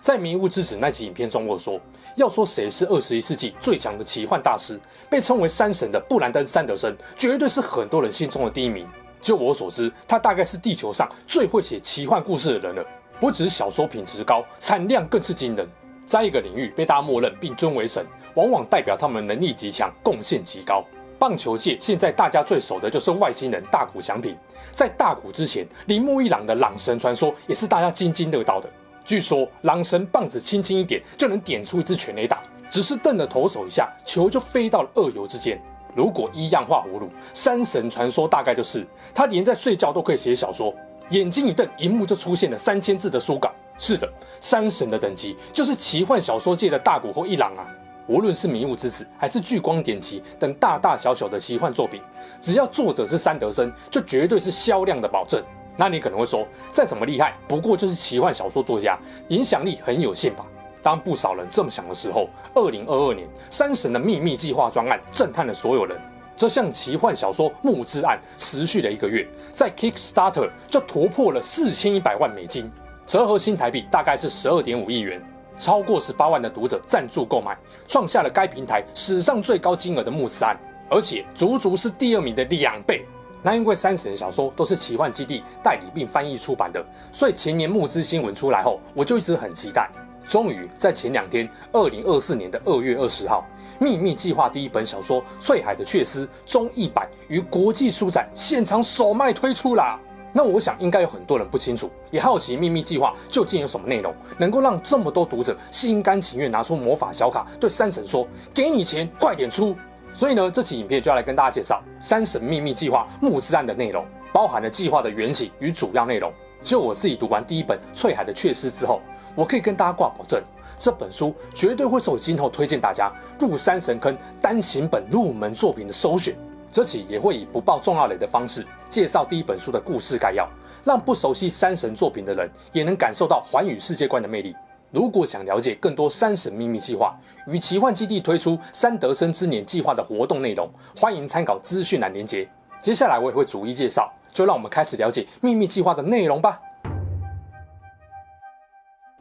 在《迷雾之子》那集影片中，我说要说谁是二十一世纪最强的奇幻大师，被称为山神的布兰登·山德森，绝对是很多人心中的第一名。就我所知，他大概是地球上最会写奇幻故事的人了。不只是小说品质高，产量更是惊人。在一个领域被大家默认并尊为神，往往代表他们能力极强，贡献极高。棒球界现在大家最熟的就是外星人大谷翔平，在大谷之前，铃木一朗的朗神传说也是大家津津乐道的。据说朗神棒子轻轻一点就能点出一支全垒打，只是瞪了投手一下，球就飞到了二游之间。如果依样画葫芦，山神传说大概就是他连在睡觉都可以写小说，眼睛一瞪，荧幕就出现了三千字的书稿。是的，山神的等级就是奇幻小说界的大谷或一郎啊。无论是《迷雾之子》还是《聚光典籍》等大大小小的奇幻作品，只要作者是三德森，就绝对是销量的保证。那你可能会说，再怎么厉害，不过就是奇幻小说作家，影响力很有限吧？当不少人这么想的时候，二零二二年，山神的秘密计划专案震撼了所有人。这项奇幻小说募资案持续了一个月，在 Kickstarter 就突破了四千一百万美金，折合新台币大概是十二点五亿元，超过十八万的读者赞助购买，创下了该平台史上最高金额的募资案，而且足足是第二名的两倍。那因为山神小说都是奇幻基地代理并翻译出版的，所以前年募资新闻出来后，我就一直很期待。终于在前两天，二零二四年的二月二十号，秘密计划第一本小说《翠海的却丝》中译版于国际书展现场首卖推出啦。那我想应该有很多人不清楚，也好奇秘密计划究竟有什么内容，能够让这么多读者心甘情愿拿出魔法小卡对三神说：“给你钱，快点出。”所以呢，这期影片就要来跟大家介绍《山神秘密计划》募资案的内容，包含了计划的原型与主要内容。就我自己读完第一本《翠海的却丝》之后，我可以跟大家挂保证，这本书绝对会是我今后推荐大家入山神坑单行本入门作品的首选。这期也会以不爆重要雷的方式介绍第一本书的故事概要，让不熟悉山神作品的人也能感受到寰宇世界观的魅力。如果想了解更多三神秘密计划与奇幻基地推出三德森之年计划的活动内容，欢迎参考资讯栏连接。接下来我也会逐一介绍，就让我们开始了解秘密计划的内容吧。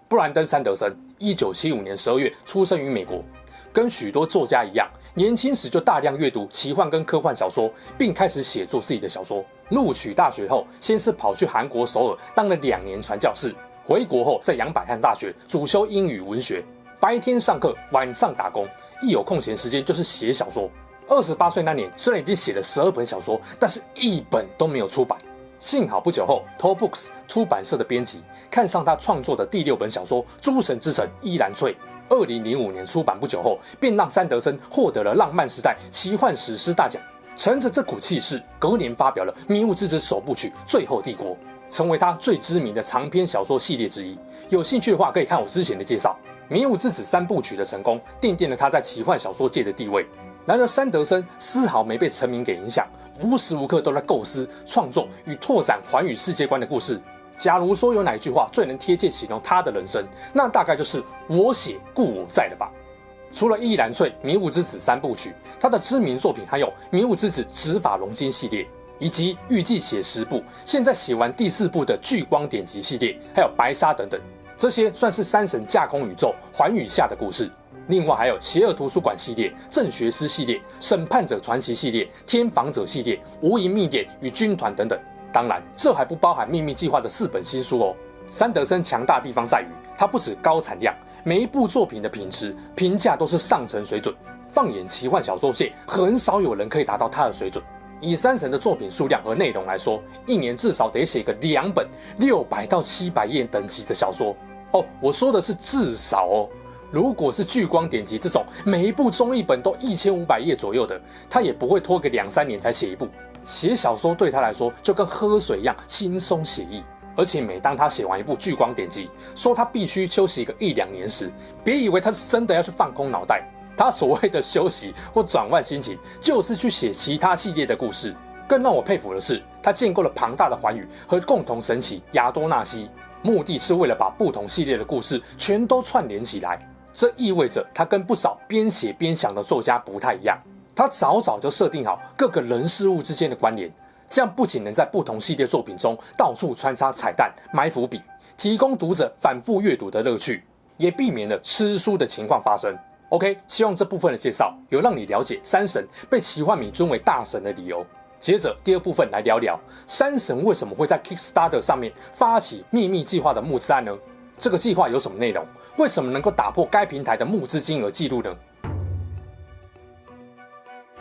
布兰登·三德森，一九七五年十二月出生于美国，跟许多作家一样，年轻时就大量阅读奇幻跟科幻小说，并开始写作自己的小说。录取大学后，先是跑去韩国首尔当了两年传教士。回国后，在杨百翰大学主修英语文学，白天上课，晚上打工，一有空闲时间就是写小说。二十八岁那年，虽然已经写了十二本小说，但是一本都没有出版。幸好不久后，Tor Books 出版社的编辑看上他创作的第六本小说《诸神之城伊兰翠》，二零零五年出版不久后，便让山德森获得了浪漫时代奇幻史诗大奖。乘着这股气势，隔年发表了《迷雾之子》首部曲《最后帝国》。成为他最知名的长篇小说系列之一。有兴趣的话，可以看我之前的介绍。《迷雾之子》三部曲的成功，奠定了他在奇幻小说界的地位。然而，山德森丝毫没被成名给影响，无时无刻都在构思、创作与拓展寰宇世界观的故事。假如说有哪一句话最能贴切形容他的人生，那大概就是“我写故我在”了吧。除了《伊兰翠》《迷雾之子》三部曲，他的知名作品还有《迷雾之子》执法龙金系列。以及预计写十部，现在写完第四部的《聚光典籍》系列，还有《白沙》等等，这些算是三神架空宇宙寰宇下的故事。另外还有《邪恶图书馆》系列、《正学师》系列、《审判者传奇》系列、《天访者》系列、《无垠秘典》与军团等等。当然，这还不包含秘密计划的四本新书哦。三德森强大地方在于，他不止高产量，每一部作品的品质评价都是上乘水准。放眼奇幻小说界，很少有人可以达到他的水准。以山神的作品数量和内容来说，一年至少得写个两本六百到七百页等级的小说哦。我说的是至少哦。如果是聚光典籍这种每一部中译本都一千五百页左右的，他也不会拖个两三年才写一部。写小说对他来说就跟喝水一样轻松写意。而且每当他写完一部聚光典籍，说他必须休息个一两年时，别以为他是真的要去放空脑袋。他所谓的休息或转换心情，就是去写其他系列的故事。更让我佩服的是，他建构了庞大的寰宇和共同神奇亚多纳西，目的是为了把不同系列的故事全都串联起来。这意味着他跟不少边写边想的作家不太一样，他早早就设定好各个人事物之间的关联，这样不仅能在不同系列作品中到处穿插彩蛋、埋伏笔，提供读者反复阅读的乐趣，也避免了吃书的情况发生。OK，希望这部分的介绍有让你了解山神被奇幻迷尊为大神的理由。接着第二部分来聊聊山神为什么会在 Kickstarter 上面发起秘密计划的募资案呢？这个计划有什么内容？为什么能够打破该平台的募资金额记录呢？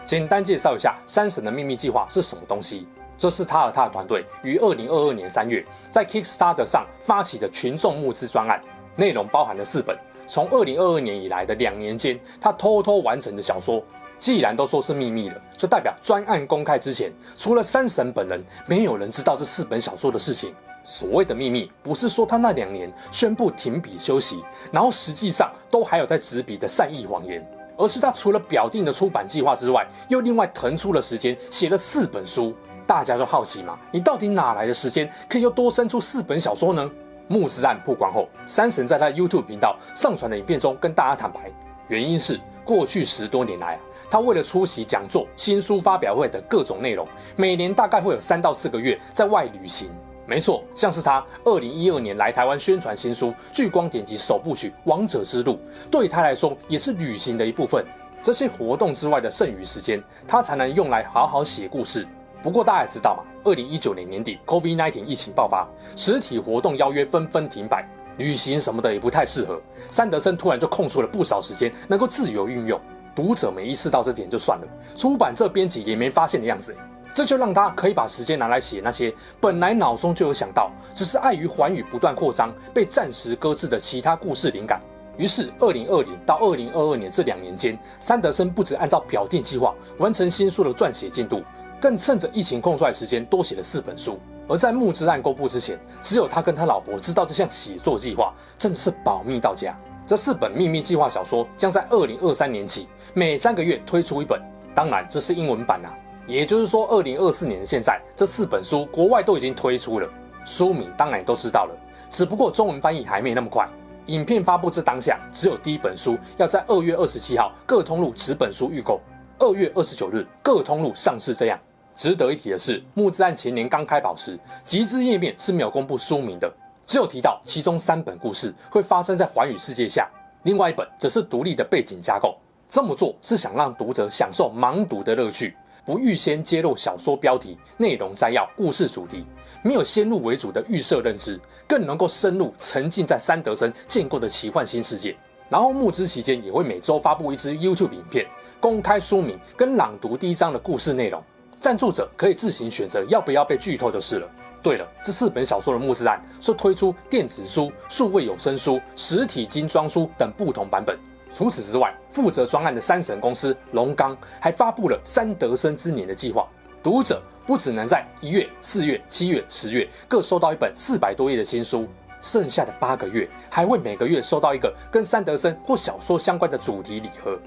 简单介绍一下山神的秘密计划是什么东西。这是他和他的团队于二零二二年三月在 Kickstarter 上发起的群众募资专案，内容包含了四本从二零二二年以来的两年间他偷偷完成的小说。既然都说是秘密了，就代表专案公开之前，除了山神本人，没有人知道这四本小说的事情。所谓的秘密，不是说他那两年宣布停笔休息，然后实际上都还有在执笔的善意谎言，而是他除了表定的出版计划之外，又另外腾出了时间写了四本书。大家就好奇嘛，你到底哪来的时间，可以又多生出四本小说呢？募资案曝光后，山神在他 YouTube 频道上传的影片中跟大家坦白，原因是过去十多年来啊。他为了出席讲座、新书发表会等各种内容，每年大概会有三到四个月在外旅行。没错，像是他二零一二年来台湾宣传新书《聚光典籍首部曲：王者之路》，对他来说也是旅行的一部分。这些活动之外的剩余时间，他才能用来好好写故事。不过大家也知道嘛，二零一九年年底，COVID-19 疫情爆发，实体活动邀约纷纷停摆，旅行什么的也不太适合。山德森突然就空出了不少时间，能够自由运用。读者没意识到这点就算了，出版社编辑也没发现的样子，这就让他可以把时间拿来写那些本来脑中就有想到，只是碍于寰宇不断扩张被暂时搁置的其他故事灵感。于是，二零二零到二零二二年这两年间，山德森不止按照表定计划完成新书的撰写进度，更趁着疫情空出来时间多写了四本书。而在募资案公布之前，只有他跟他老婆知道这项写作计划，真的是保密到家。这四本秘密计划小说将在二零二三年起每三个月推出一本，当然这是英文版啊。也就是说，二零二四年的现在，这四本书国外都已经推出了，书名当然都知道了，只不过中文翻译还没那么快。影片发布至当下，只有第一本书要在二月二十七号各通路纸本书预购，二月二十九日各通路上市。这样值得一提的是，募资案前年刚开跑时，集资页面是没有公布书名的。只有提到其中三本故事会发生在寰宇世界下，另外一本则是独立的背景架构。这么做是想让读者享受盲读的乐趣，不预先揭露小说标题、内容摘要、故事主题，没有先入为主的预设认知，更能够深入沉浸在山德森建构的奇幻新世界。然后募资期间也会每周发布一支 YouTube 影片，公开书名跟朗读第一章的故事内容，赞助者可以自行选择要不要被剧透就是了。对了，这四本小说的募资案是推出电子书、数位有声书、实体精装书等不同版本。除此之外，负责专案的山神公司龙刚还发布了三德生之年的计划，读者不只能在一月、四月、七月、十月各收到一本四百多页的新书，剩下的八个月还会每个月收到一个跟山德森或小说相关的主题礼盒。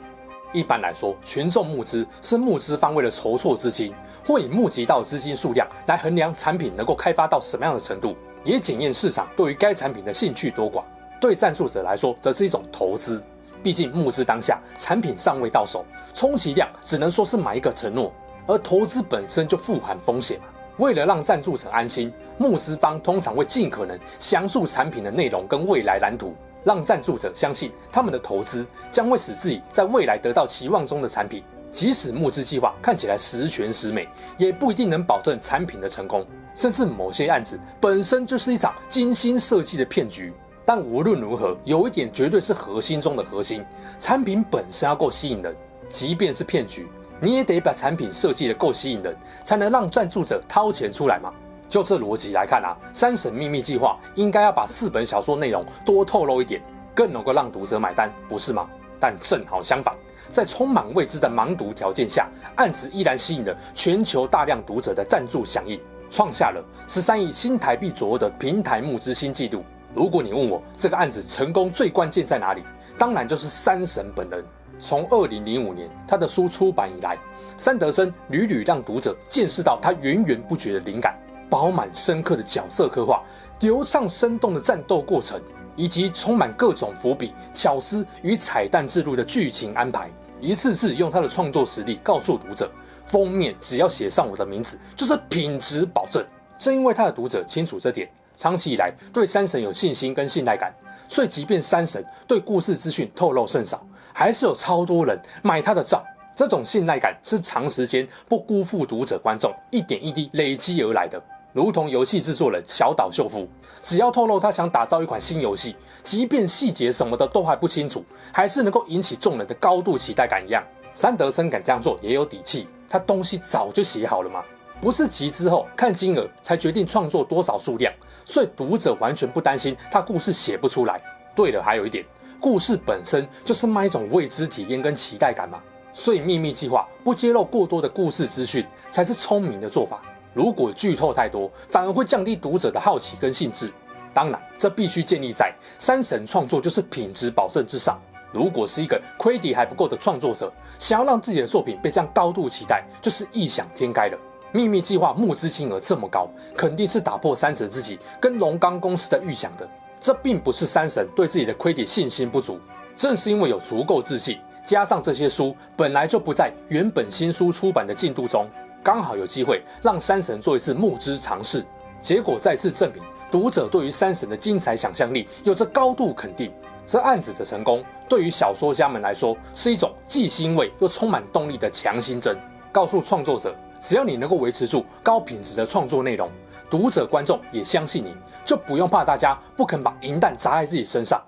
一般来说，群众募资是募资方为了筹措资金，或以募集到资金数量来衡量产品能够开发到什么样的程度，也检验市场对于该产品的兴趣多寡。对赞助者来说，则是一种投资。毕竟募资当下，产品尚未到手，充其量只能说是买一个承诺，而投资本身就富含风险。为了让赞助者安心，募资方通常会尽可能详述产品的内容跟未来蓝图。让赞助者相信，他们的投资将会使自己在未来得到期望中的产品。即使募资计划看起来十全十美，也不一定能保证产品的成功。甚至某些案子本身就是一场精心设计的骗局。但无论如何，有一点绝对是核心中的核心：产品本身要够吸引人。即便是骗局，你也得把产品设计得够吸引人，才能让赞助者掏钱出来嘛。就这逻辑来看啊，三神秘密计划应该要把四本小说内容多透露一点，更能够让读者买单，不是吗？但正好相反，在充满未知的盲读条件下，案子依然吸引了全球大量读者的赞助响应，创下了十三亿新台币左右的平台募资新纪录。如果你问我这个案子成功最关键在哪里，当然就是三神本人。从二零零五年他的书出版以来，三德森屡屡让读者见识到他源源不绝的灵感，饱满深刻的角色刻画，流畅生动的战斗过程，以及充满各种伏笔、巧思与彩蛋之路的剧情安排，一次次用他的创作实力告诉读者，封面只要写上我的名字，就是品质保证。正因为他的读者清楚这点，长期以来对三神有信心跟信赖感，所以即便三神对故事资讯透露甚少，还是有超多人买他的账。这种信赖感是长时间不辜负读者观众，一点一滴累积而来的。如同游戏制作人小岛秀夫，只要透露他想打造一款新游戏，即便细节什么的都还不清楚，还是能够引起众人的高度期待感一样。三德森敢这样做，也有底气。他东西早就写好了吗？不是集资后看金额才决定创作多少数量，所以读者完全不担心他故事写不出来。对了，还有一点，故事本身就是卖一种未知体验跟期待感嘛。所以秘密计划不揭露过多的故事资讯才是聪明的做法。如果剧透太多，反而会降低读者的好奇跟兴致。当然，这必须建立在山神创作就是品质保证之上。如果是一个亏底还不够的创作者，想要让自己的作品被这样高度期待，就是异想天开了。秘密计划募资金额这么高，肯定是打破山神自己跟龙刚公司的预想的。这并不是山神对自己的亏底信心不足，正是因为有足够自信。加上这些书本来就不在原本新书出版的进度中，刚好有机会让山神做一次募资尝试，结果再次证明读者对于山神的精彩想象力有着高度肯定。这案子的成功对于小说家们来说是一种既欣慰又充满动力的强心针，告诉创作者，只要你能够维持住高品质的创作内容，读者观众也相信你，就不用怕大家不肯把银弹砸在自己身上。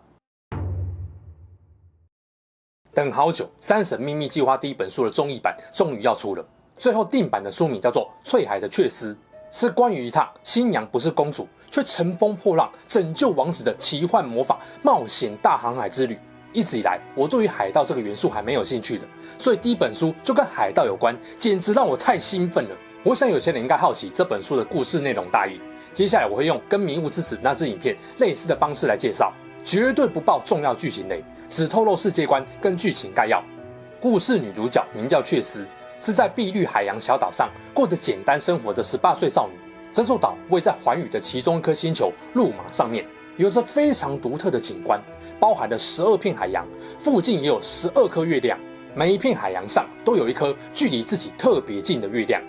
等好久，《三神秘密计划》第一本书的综艺版终于要出了。最后定版的书名叫做《翠海的却丝》，是关于一趟新娘不是公主，却乘风破浪拯救王子的奇幻魔法冒险大航海之旅。一直以来，我对于海盗这个元素还没有兴趣的，所以第一本书就跟海盗有关，简直让我太兴奋了。我想有些人应该好奇这本书的故事内容大意。接下来我会用跟《迷雾之子》那支影片类似的方式来介绍。绝对不爆重要剧情雷，只透露世界观跟剧情概要。故事女主角名叫雀丝，是在碧绿海洋小岛上过着简单生活的十八岁少女。这座岛位在环宇的其中一颗星球路马上面，有着非常独特的景观，包含了十二片海洋，附近也有十二颗月亮。每一片海洋上都有一颗距离自己特别近的月亮，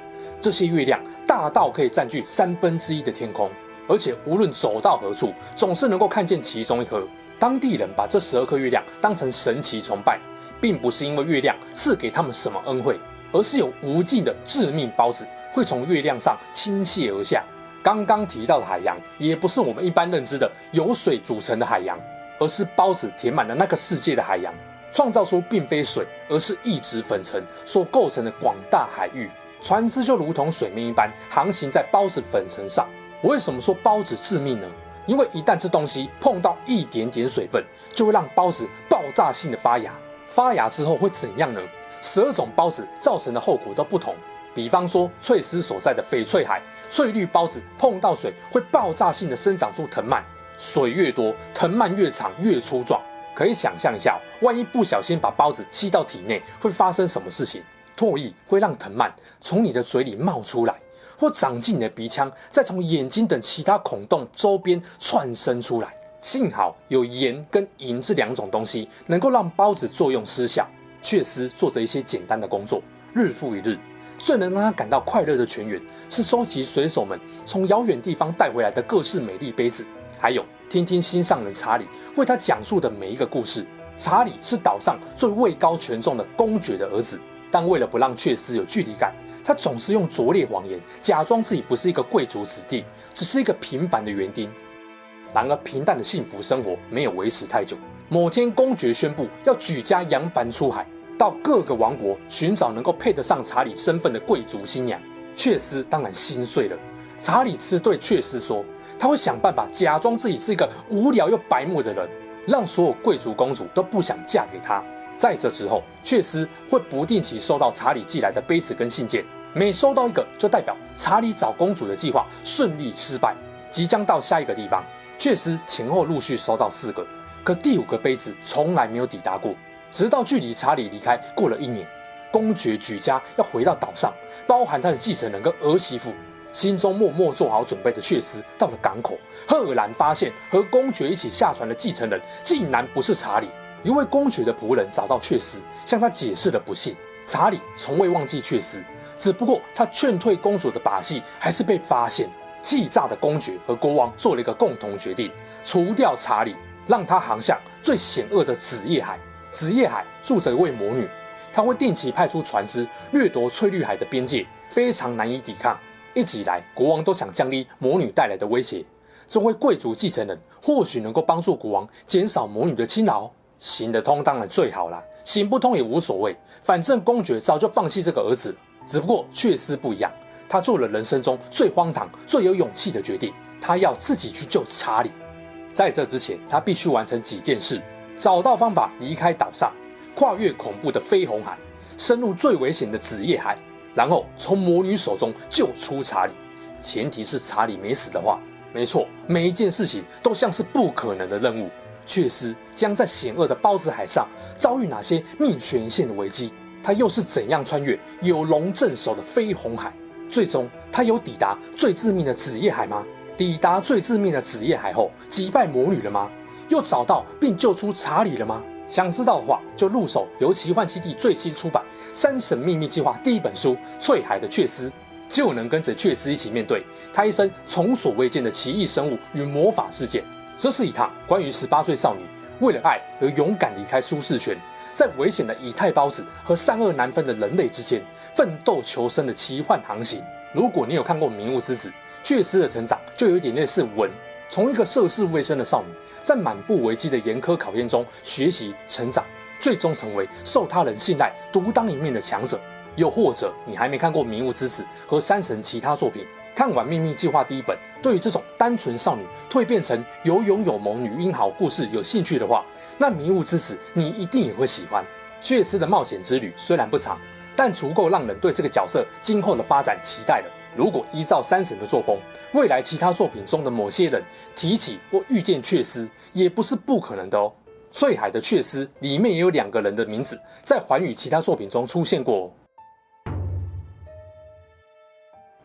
这些月亮大到可以占据三分之一的天空。而且无论走到何处，总是能够看见其中一颗。当地人把这十二颗月亮当成神奇崇拜，并不是因为月亮赐给他们什么恩惠，而是有无尽的致命孢子会从月亮上倾泻而下。刚刚提到的海洋，也不是我们一般认知的由水组成的海洋，而是孢子填满了那个世界的海洋，创造出并非水，而是异质粉尘所构成的广大海域。船只就如同水面一般，航行在孢子粉尘上。为什么说孢子致命呢？因为一旦这东西碰到一点点水分，就会让孢子爆炸性的发芽。发芽之后会怎样呢？十二种孢子造成的后果都不同。比方说，翠丝所在的翡翠海，翠绿孢子碰到水会爆炸性的生长出藤蔓，水越多，藤蔓越长越粗壮。可以想象一下，万一不小心把孢子吸到体内，会发生什么事情？唾液会让藤蔓从你的嘴里冒出来。或长进你的鼻腔，再从眼睛等其他孔洞周边窜生出来。幸好有盐跟银这两种东西，能够让孢子作用失效。却丝做着一些简单的工作，日复一日。最能让他感到快乐的泉源，是收集水手们从遥远地方带回来的各式美丽杯子，还有听听心上人查理为他讲述的每一个故事。查理是岛上最位高权重的公爵的儿子，但为了不让却丝有距离感。他总是用拙劣谎言，假装自己不是一个贵族子弟，只是一个平凡的园丁。然而，平淡的幸福生活没有维持太久。某天，公爵宣布要举家扬帆出海，到各个王国寻找能够配得上查理身份的贵族新娘。却丝当然心碎了。查理斯对却丝说：“他会想办法假装自己是一个无聊又白目的人，让所有贵族公主都不想嫁给他。”在这之后，确实会不定期收到查理寄来的杯子跟信件，每收到一个，就代表查理找公主的计划顺利失败，即将到下一个地方。确实前后陆续收到四个，可第五个杯子从来没有抵达过。直到距离查理离开过了一年，公爵举家要回到岛上，包含他的继承人跟儿媳妇，心中默默做好准备的确实到了港口，赫然发现和公爵一起下船的继承人竟然不是查理。一位公爵的仆人找到却丝，向他解释了不幸。查理从未忘记却丝，只不过他劝退公主的把戏还是被发现。气炸的公爵和国王做了一个共同决定：除掉查理，让他航向最险恶的紫夜海。紫夜海住着一位魔女，她会定期派出船只掠夺翠绿海的边界，非常难以抵抗。一直以来，国王都想降低魔女带来的威胁。这位贵族继承人或许能够帮助国王减少魔女的侵扰。行得通当然最好啦，行不通也无所谓，反正公爵早就放弃这个儿子。只不过确实不一样。他做了人生中最荒唐、最有勇气的决定，他要自己去救查理。在这之前，他必须完成几件事：找到方法离开岛上，跨越恐怖的绯红海，深入最危险的紫夜海，然后从魔女手中救出查理。前提是查理没死的话。没错，每一件事情都像是不可能的任务。却丝将在险恶的包子海上遭遇哪些命悬一线的危机？他又是怎样穿越有龙镇守的绯红海？最终，他有抵达最致命的紫夜海吗？抵达最致命的紫夜海后，击败魔女了吗？又找到并救出查理了吗？想知道的话，就入手由奇幻基地最新出版《三神秘密计划》第一本书《翠海的却丝》，就能跟着却丝一起面对他一生从所未见的奇异生物与魔法事件。这是一趟关于十八岁少女为了爱而勇敢离开舒适圈。在危险的以太孢子和善恶难分的人类之间奋斗求生的奇幻航行。如果你有看过《迷雾之子》，却丝的成长就有点类似文，从一个涉世未深的少女，在满布危机的严苛考验中学习成长，最终成为受他人信赖、独当一面的强者。又或者你还没看过《迷雾之子》和山神其他作品，看完《秘密计划》第一本，对于这种单纯少女蜕变成有勇有谋女英豪故事有兴趣的话，那迷雾之子你一定也会喜欢。却丝的冒险之旅虽然不长，但足够让人对这个角色今后的发展期待了。如果依照山神的作风，未来其他作品中的某些人提起或遇见却丝，也不是不可能的哦。翠海的却丝里面也有两个人的名字在寰宇其他作品中出现过。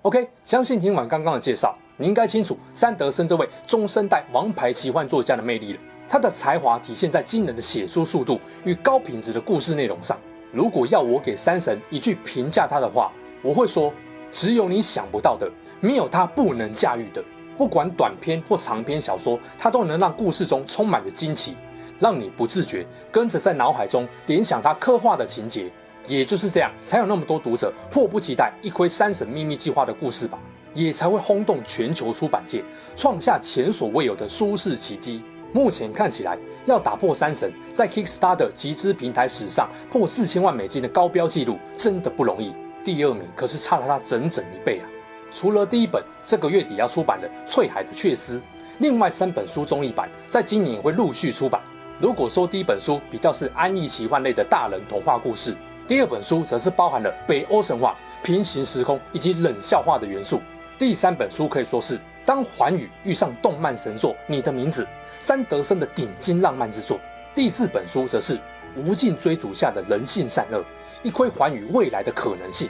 OK，相信听完刚刚的介绍，你应该清楚三德森这位中生代王牌奇幻作家的魅力了。他的才华体现在惊人的写书速度与高品质的故事内容上。如果要我给山神一句评价他的话，我会说：只有你想不到的，没有他不能驾驭的。不管短篇或长篇小说，他都能让故事中充满着惊奇，让你不自觉跟着在脑海中联想他刻画的情节。也就是这样，才有那么多读者迫不及待一窥山神秘密计划的故事吧，也才会轰动全球出版界，创下前所未有的舒适奇迹。目前看起来，要打破山神在 Kickstarter 集资平台史上破四千万美金的高标纪录，真的不容易。第二名可是差了他整整一倍啊！除了第一本这个月底要出版的《翠海的却丝》，另外三本书中译版在今年也会陆续出版。如果说第一本书比较是安逸奇幻类的大人童话故事，第二本书则是包含了北欧神话、平行时空以及冷笑话的元素。第三本书可以说是当寰宇遇上动漫神作《你的名字》。三德森的顶尖浪漫之作，第四本书则是无尽追逐下的人性善恶，一窥寰宇未来的可能性。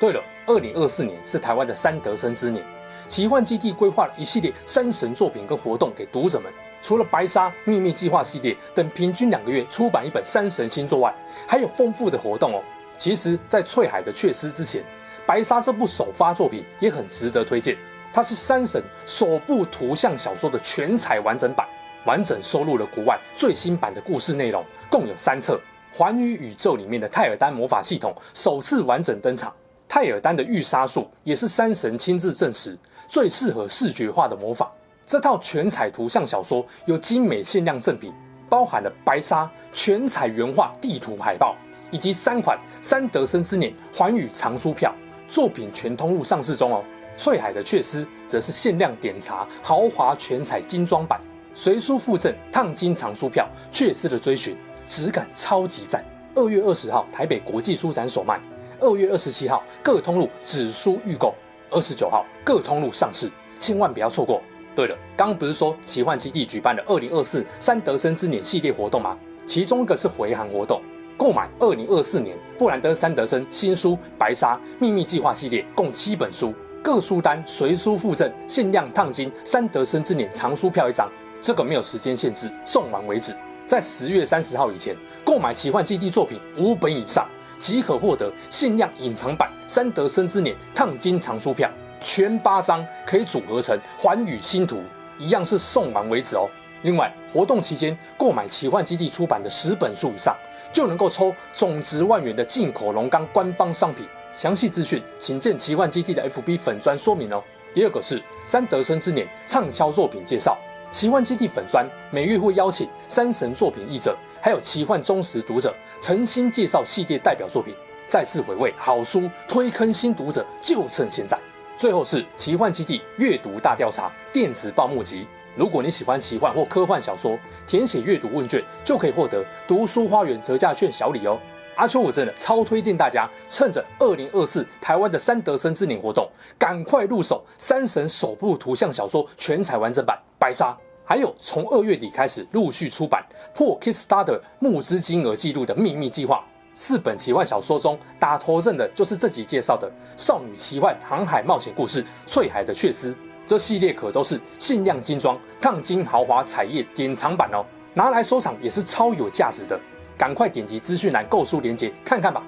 对了，二零二四年是台湾的三德森之年，奇幻基地规划了一系列三神作品跟活动给读者们。除了白沙秘密计划系列等平均两个月出版一本山神新作外，还有丰富的活动哦。其实，在翠海的却丝之前，白沙这部首发作品也很值得推荐，它是山神首部图像小说的全彩完整版。完整收录了国外最新版的故事内容，共有三册。环宇宇宙里面的泰尔丹魔法系统首次完整登场。泰尔丹的御杀术也是山神亲自证实最适合视觉化的魔法。这套全彩图像小说有精美限量赠品，包含了白沙全彩原画地图海报，以及三款三德森之年寰宇藏书票。作品全通路上市中哦。翠海的却丝则是限量点查豪华全彩精装版。随书附赠烫金藏书票，却丝的追寻质感超级赞。二月二十号台北国际书展首卖，二月二十七号各通路纸书预购，二十九号各通路上市，千万不要错过。对了，刚不是说奇幻基地举办了二零二四三德森之年系列活动吗？其中一个是回航活动，购买二零二四年布兰登·三德森新书《白沙秘密计划》系列，共七本书，各书单随书附赠限量烫金三德森之年藏书票一张。这个没有时间限制，送完为止。在十月三十号以前购买奇幻基地作品五本以上，即可获得限量隐藏版三德森之年烫金藏书票，全八张可以组合成环宇星图，一样是送完为止哦。另外，活动期间购买奇幻基地出版的十本书以上，就能够抽总值万元的进口龙钢官方商品。详细资讯请见奇幻基地的 FB 粉砖说明哦。第二个是三德生之年畅销作品介绍，奇幻基地粉砖每月会邀请三神作品译者，还有奇幻忠实读者诚心介绍系列代表作品。再次回味好书，推坑新读者，就趁现在。最后是奇幻基地阅读大调查电子报募集。如果你喜欢奇幻或科幻小说，填写阅读问卷就可以获得读书花园折价券小礼哦。阿秋我真的超推荐大家，趁着二零二四台湾的三德森之年活动，赶快入手三神首部图像小说全彩完整版《白沙》，还有从二月底开始陆续出版破 Kickstarter 募资金额纪录的秘密计划。四本奇幻小说中打头阵的就是这集介绍的少女奇幻航海冒险故事《翠海的血丝》。这系列可都是限量精装、烫金豪华彩页典藏版哦，拿来收藏也是超有价值的。赶快点击资讯栏购书链接看看吧。